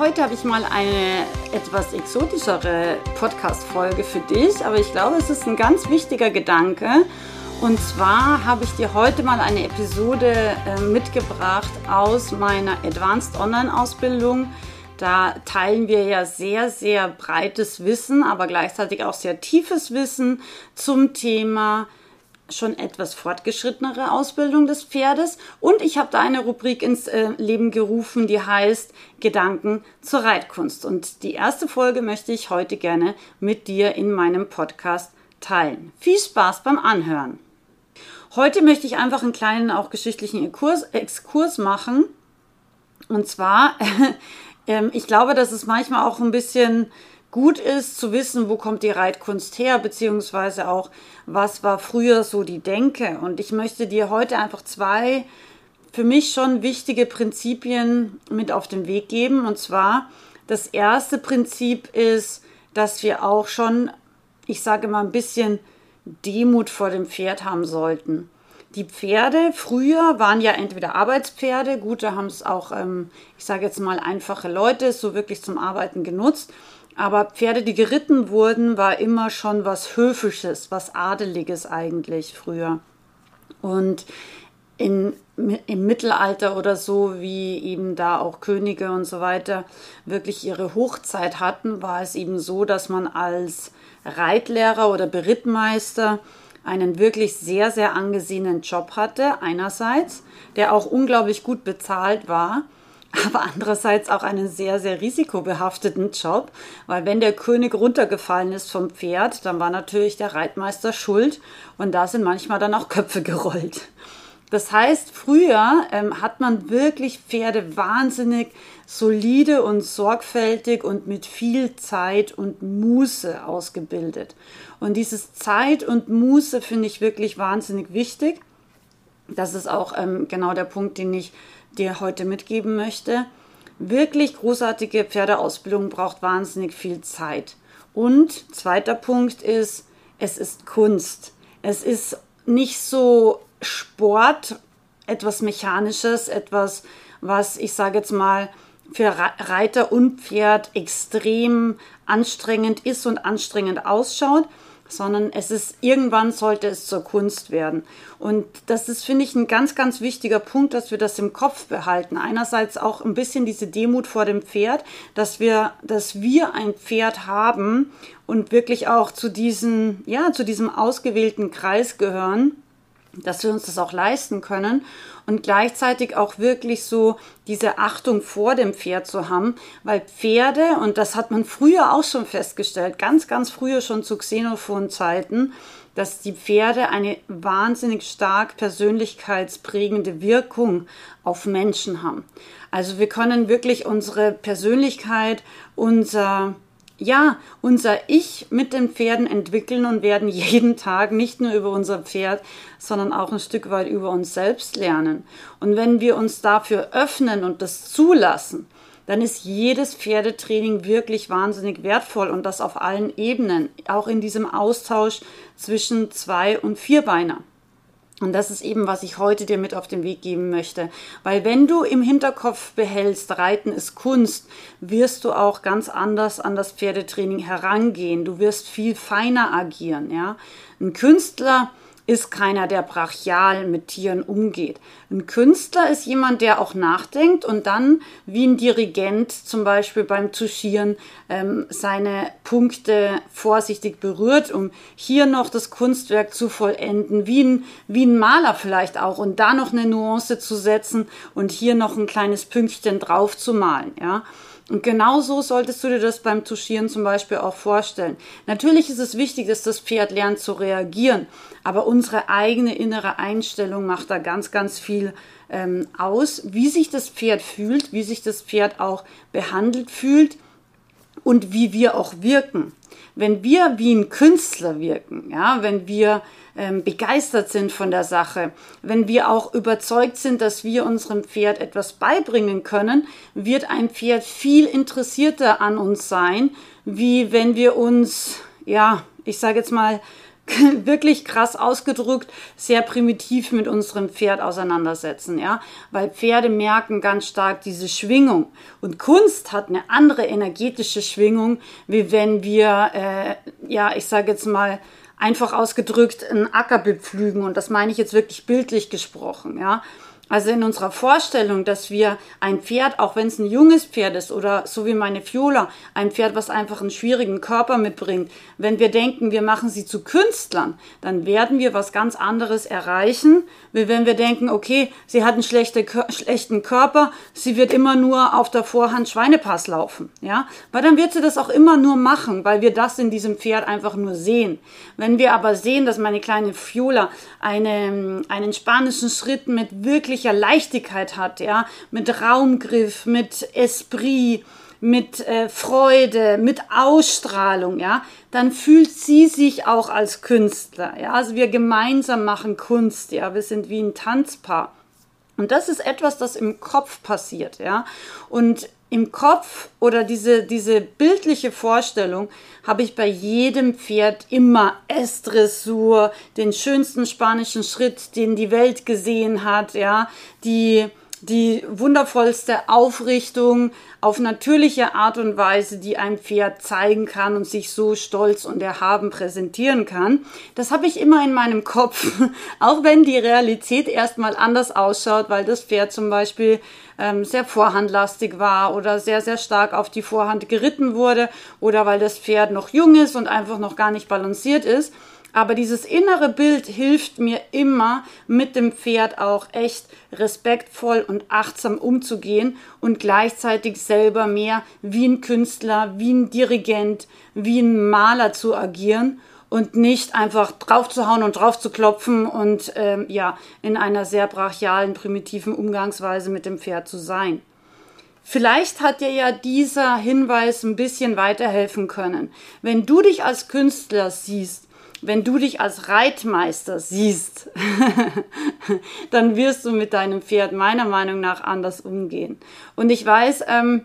heute habe ich mal eine etwas exotischere Podcast-Folge für dich, aber ich glaube, es ist ein ganz wichtiger Gedanke. Und zwar habe ich dir heute mal eine Episode äh, mitgebracht aus meiner Advanced Online-Ausbildung. Da teilen wir ja sehr, sehr breites Wissen, aber gleichzeitig auch sehr tiefes Wissen zum Thema schon etwas fortgeschrittenere Ausbildung des Pferdes und ich habe da eine Rubrik ins äh, Leben gerufen, die heißt Gedanken zur Reitkunst. Und die erste Folge möchte ich heute gerne mit dir in meinem Podcast teilen. Viel Spaß beim Anhören. Heute möchte ich einfach einen kleinen auch geschichtlichen Exkurs, Exkurs machen. Und zwar, äh, ich glaube, dass es manchmal auch ein bisschen gut ist zu wissen, wo kommt die Reitkunst her, beziehungsweise auch, was war früher so die Denke. Und ich möchte dir heute einfach zwei für mich schon wichtige Prinzipien mit auf den Weg geben. Und zwar, das erste Prinzip ist, dass wir auch schon, ich sage mal, ein bisschen Demut vor dem Pferd haben sollten. Die Pferde früher waren ja entweder Arbeitspferde, gut, da haben es auch, ähm, ich sage jetzt mal, einfache Leute so wirklich zum Arbeiten genutzt. Aber Pferde, die geritten wurden, war immer schon was Höfisches, was Adeliges eigentlich früher. Und in, im Mittelalter oder so, wie eben da auch Könige und so weiter wirklich ihre Hochzeit hatten, war es eben so, dass man als Reitlehrer oder Berittmeister einen wirklich sehr, sehr angesehenen Job hatte, einerseits, der auch unglaublich gut bezahlt war aber andererseits auch einen sehr, sehr risikobehafteten Job, weil wenn der König runtergefallen ist vom Pferd, dann war natürlich der Reitmeister schuld und da sind manchmal dann auch Köpfe gerollt. Das heißt, früher ähm, hat man wirklich Pferde wahnsinnig solide und sorgfältig und mit viel Zeit und Muße ausgebildet. Und dieses Zeit und Muße finde ich wirklich wahnsinnig wichtig. Das ist auch ähm, genau der Punkt, den ich dir heute mitgeben möchte. Wirklich großartige Pferdeausbildung braucht wahnsinnig viel Zeit. Und zweiter Punkt ist, es ist Kunst. Es ist nicht so Sport, etwas Mechanisches, etwas, was ich sage jetzt mal für Reiter und Pferd extrem anstrengend ist und anstrengend ausschaut, sondern es ist irgendwann sollte es zur Kunst werden. Und das ist, finde ich, ein ganz, ganz wichtiger Punkt, dass wir das im Kopf behalten. Einerseits auch ein bisschen diese Demut vor dem Pferd, dass wir, dass wir ein Pferd haben und wirklich auch zu diesem, ja, zu diesem ausgewählten Kreis gehören dass wir uns das auch leisten können und gleichzeitig auch wirklich so diese Achtung vor dem Pferd zu haben, weil Pferde, und das hat man früher auch schon festgestellt, ganz, ganz früher schon zu Xenophon-Zeiten, dass die Pferde eine wahnsinnig stark persönlichkeitsprägende Wirkung auf Menschen haben. Also wir können wirklich unsere Persönlichkeit, unser ja, unser Ich mit den Pferden entwickeln und werden jeden Tag nicht nur über unser Pferd, sondern auch ein Stück weit über uns selbst lernen. Und wenn wir uns dafür öffnen und das zulassen, dann ist jedes Pferdetraining wirklich wahnsinnig wertvoll und das auf allen Ebenen, auch in diesem Austausch zwischen Zwei- und Vierbeiner. Und das ist eben, was ich heute dir mit auf den Weg geben möchte. Weil wenn du im Hinterkopf behältst, Reiten ist Kunst, wirst du auch ganz anders an das Pferdetraining herangehen. Du wirst viel feiner agieren, ja. Ein Künstler ist keiner, der brachial mit Tieren umgeht. Ein Künstler ist jemand, der auch nachdenkt und dann wie ein Dirigent zum Beispiel beim Tuschieren ähm, seine Punkte vorsichtig berührt, um hier noch das Kunstwerk zu vollenden, wie ein, wie ein Maler vielleicht auch und da noch eine Nuance zu setzen und hier noch ein kleines Pünktchen drauf zu malen, ja. Und genau so solltest du dir das beim Tuschieren zum Beispiel auch vorstellen. Natürlich ist es wichtig, dass das Pferd lernt zu reagieren, aber unsere eigene innere Einstellung macht da ganz, ganz viel ähm, aus, wie sich das Pferd fühlt, wie sich das Pferd auch behandelt fühlt und wie wir auch wirken. Wenn wir wie ein Künstler wirken, ja, wenn wir ähm, begeistert sind von der Sache, wenn wir auch überzeugt sind, dass wir unserem Pferd etwas beibringen können, wird ein Pferd viel interessierter an uns sein, wie wenn wir uns, ja, ich sage jetzt mal, wirklich krass ausgedrückt, sehr primitiv mit unserem Pferd auseinandersetzen, ja, weil Pferde merken ganz stark diese Schwingung. Und Kunst hat eine andere energetische Schwingung, wie wenn wir, äh, ja, ich sage jetzt mal einfach ausgedrückt, einen Acker bepflügen und das meine ich jetzt wirklich bildlich gesprochen, ja. Also in unserer Vorstellung, dass wir ein Pferd, auch wenn es ein junges Pferd ist oder so wie meine Fiola, ein Pferd, was einfach einen schwierigen Körper mitbringt, wenn wir denken, wir machen sie zu Künstlern, dann werden wir was ganz anderes erreichen, wie wenn wir denken, okay, sie hat einen schlechte, schlechten Körper, sie wird immer nur auf der Vorhand Schweinepass laufen, ja, weil dann wird sie das auch immer nur machen, weil wir das in diesem Pferd einfach nur sehen. Wenn wir aber sehen, dass meine kleine Fiola eine, einen spanischen Schritt mit wirklich wirklicher Leichtigkeit hat, ja, mit Raumgriff, mit Esprit, mit äh, Freude, mit Ausstrahlung, ja, dann fühlt sie sich auch als Künstler, ja. Also wir gemeinsam machen Kunst, ja, wir sind wie ein Tanzpaar. Und das ist etwas, das im Kopf passiert, ja. Und im Kopf oder diese, diese bildliche Vorstellung habe ich bei jedem Pferd immer S-Dressur, den schönsten spanischen Schritt, den die Welt gesehen hat, ja, die, die wundervollste Aufrichtung auf natürliche Art und Weise, die ein Pferd zeigen kann und sich so stolz und erhaben präsentieren kann. Das habe ich immer in meinem Kopf, auch wenn die Realität erstmal anders ausschaut, weil das Pferd zum Beispiel ähm, sehr vorhandlastig war oder sehr, sehr stark auf die Vorhand geritten wurde oder weil das Pferd noch jung ist und einfach noch gar nicht balanciert ist. Aber dieses innere Bild hilft mir immer, mit dem Pferd auch echt respektvoll und achtsam umzugehen und gleichzeitig selber mehr wie ein Künstler, wie ein Dirigent, wie ein Maler zu agieren und nicht einfach draufzuhauen und drauf zu klopfen und ähm, ja, in einer sehr brachialen, primitiven Umgangsweise mit dem Pferd zu sein. Vielleicht hat dir ja dieser Hinweis ein bisschen weiterhelfen können. Wenn du dich als Künstler siehst, wenn du dich als Reitmeister siehst, dann wirst du mit deinem Pferd meiner Meinung nach anders umgehen. Und ich weiß, ähm,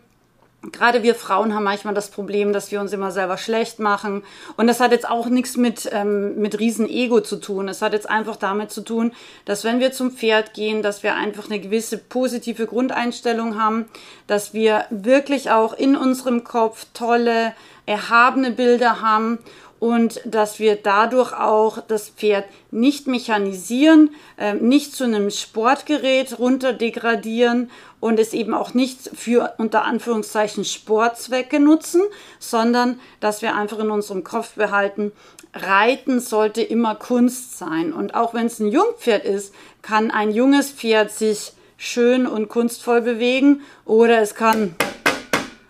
gerade wir Frauen haben manchmal das Problem, dass wir uns immer selber schlecht machen. Und das hat jetzt auch nichts mit, ähm, mit Riesenego zu tun. Es hat jetzt einfach damit zu tun, dass wenn wir zum Pferd gehen, dass wir einfach eine gewisse positive Grundeinstellung haben, dass wir wirklich auch in unserem Kopf tolle, erhabene Bilder haben und dass wir dadurch auch das Pferd nicht mechanisieren, äh, nicht zu einem Sportgerät runterdegradieren und es eben auch nicht für unter Anführungszeichen Sportzwecke nutzen, sondern dass wir einfach in unserem Kopf behalten, Reiten sollte immer Kunst sein. Und auch wenn es ein Jungpferd ist, kann ein junges Pferd sich schön und kunstvoll bewegen oder es kann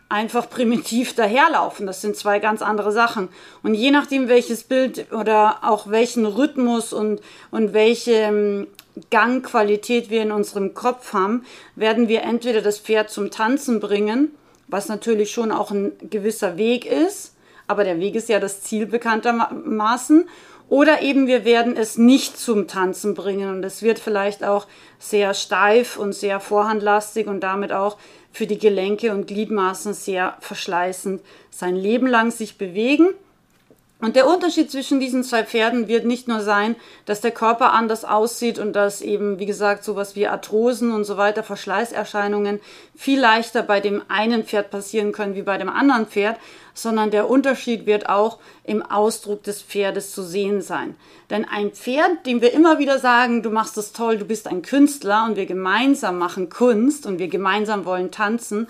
einfach primitiv daherlaufen. Das sind zwei ganz andere Sachen. Und je nachdem, welches Bild oder auch welchen Rhythmus und, und welche ähm, Gangqualität wir in unserem Kopf haben, werden wir entweder das Pferd zum Tanzen bringen, was natürlich schon auch ein gewisser Weg ist, aber der Weg ist ja das Ziel bekanntermaßen, oder eben wir werden es nicht zum Tanzen bringen und es wird vielleicht auch sehr steif und sehr vorhandlastig und damit auch für die Gelenke und Gliedmaßen sehr verschleißend sein Leben lang sich bewegen. Und der Unterschied zwischen diesen zwei Pferden wird nicht nur sein, dass der Körper anders aussieht und dass eben, wie gesagt, sowas wie Arthrosen und so weiter, Verschleißerscheinungen viel leichter bei dem einen Pferd passieren können wie bei dem anderen Pferd, sondern der Unterschied wird auch im Ausdruck des Pferdes zu sehen sein. Denn ein Pferd, dem wir immer wieder sagen, du machst es toll, du bist ein Künstler und wir gemeinsam machen Kunst und wir gemeinsam wollen tanzen,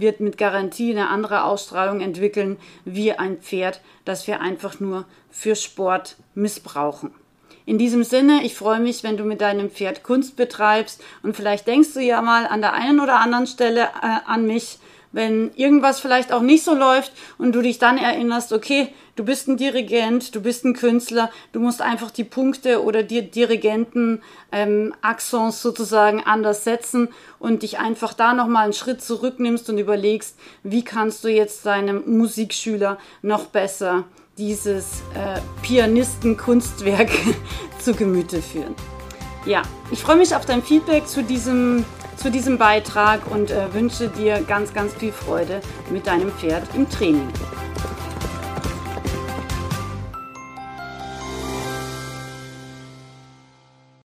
wird mit Garantie eine andere Ausstrahlung entwickeln wie ein Pferd, das wir einfach nur für Sport missbrauchen. In diesem Sinne, ich freue mich, wenn du mit deinem Pferd Kunst betreibst und vielleicht denkst du ja mal an der einen oder anderen Stelle äh, an mich, wenn irgendwas vielleicht auch nicht so läuft und du dich dann erinnerst, okay, du bist ein Dirigent, du bist ein Künstler, du musst einfach die Punkte oder die Dirigenten ähm, Accents sozusagen anders setzen und dich einfach da nochmal einen Schritt zurücknimmst und überlegst, wie kannst du jetzt deinem Musikschüler noch besser dieses äh, Pianistenkunstwerk zu Gemüte führen. Ja, ich freue mich auf dein Feedback zu diesem zu diesem Beitrag und äh, wünsche dir ganz, ganz viel Freude mit deinem Pferd im Training.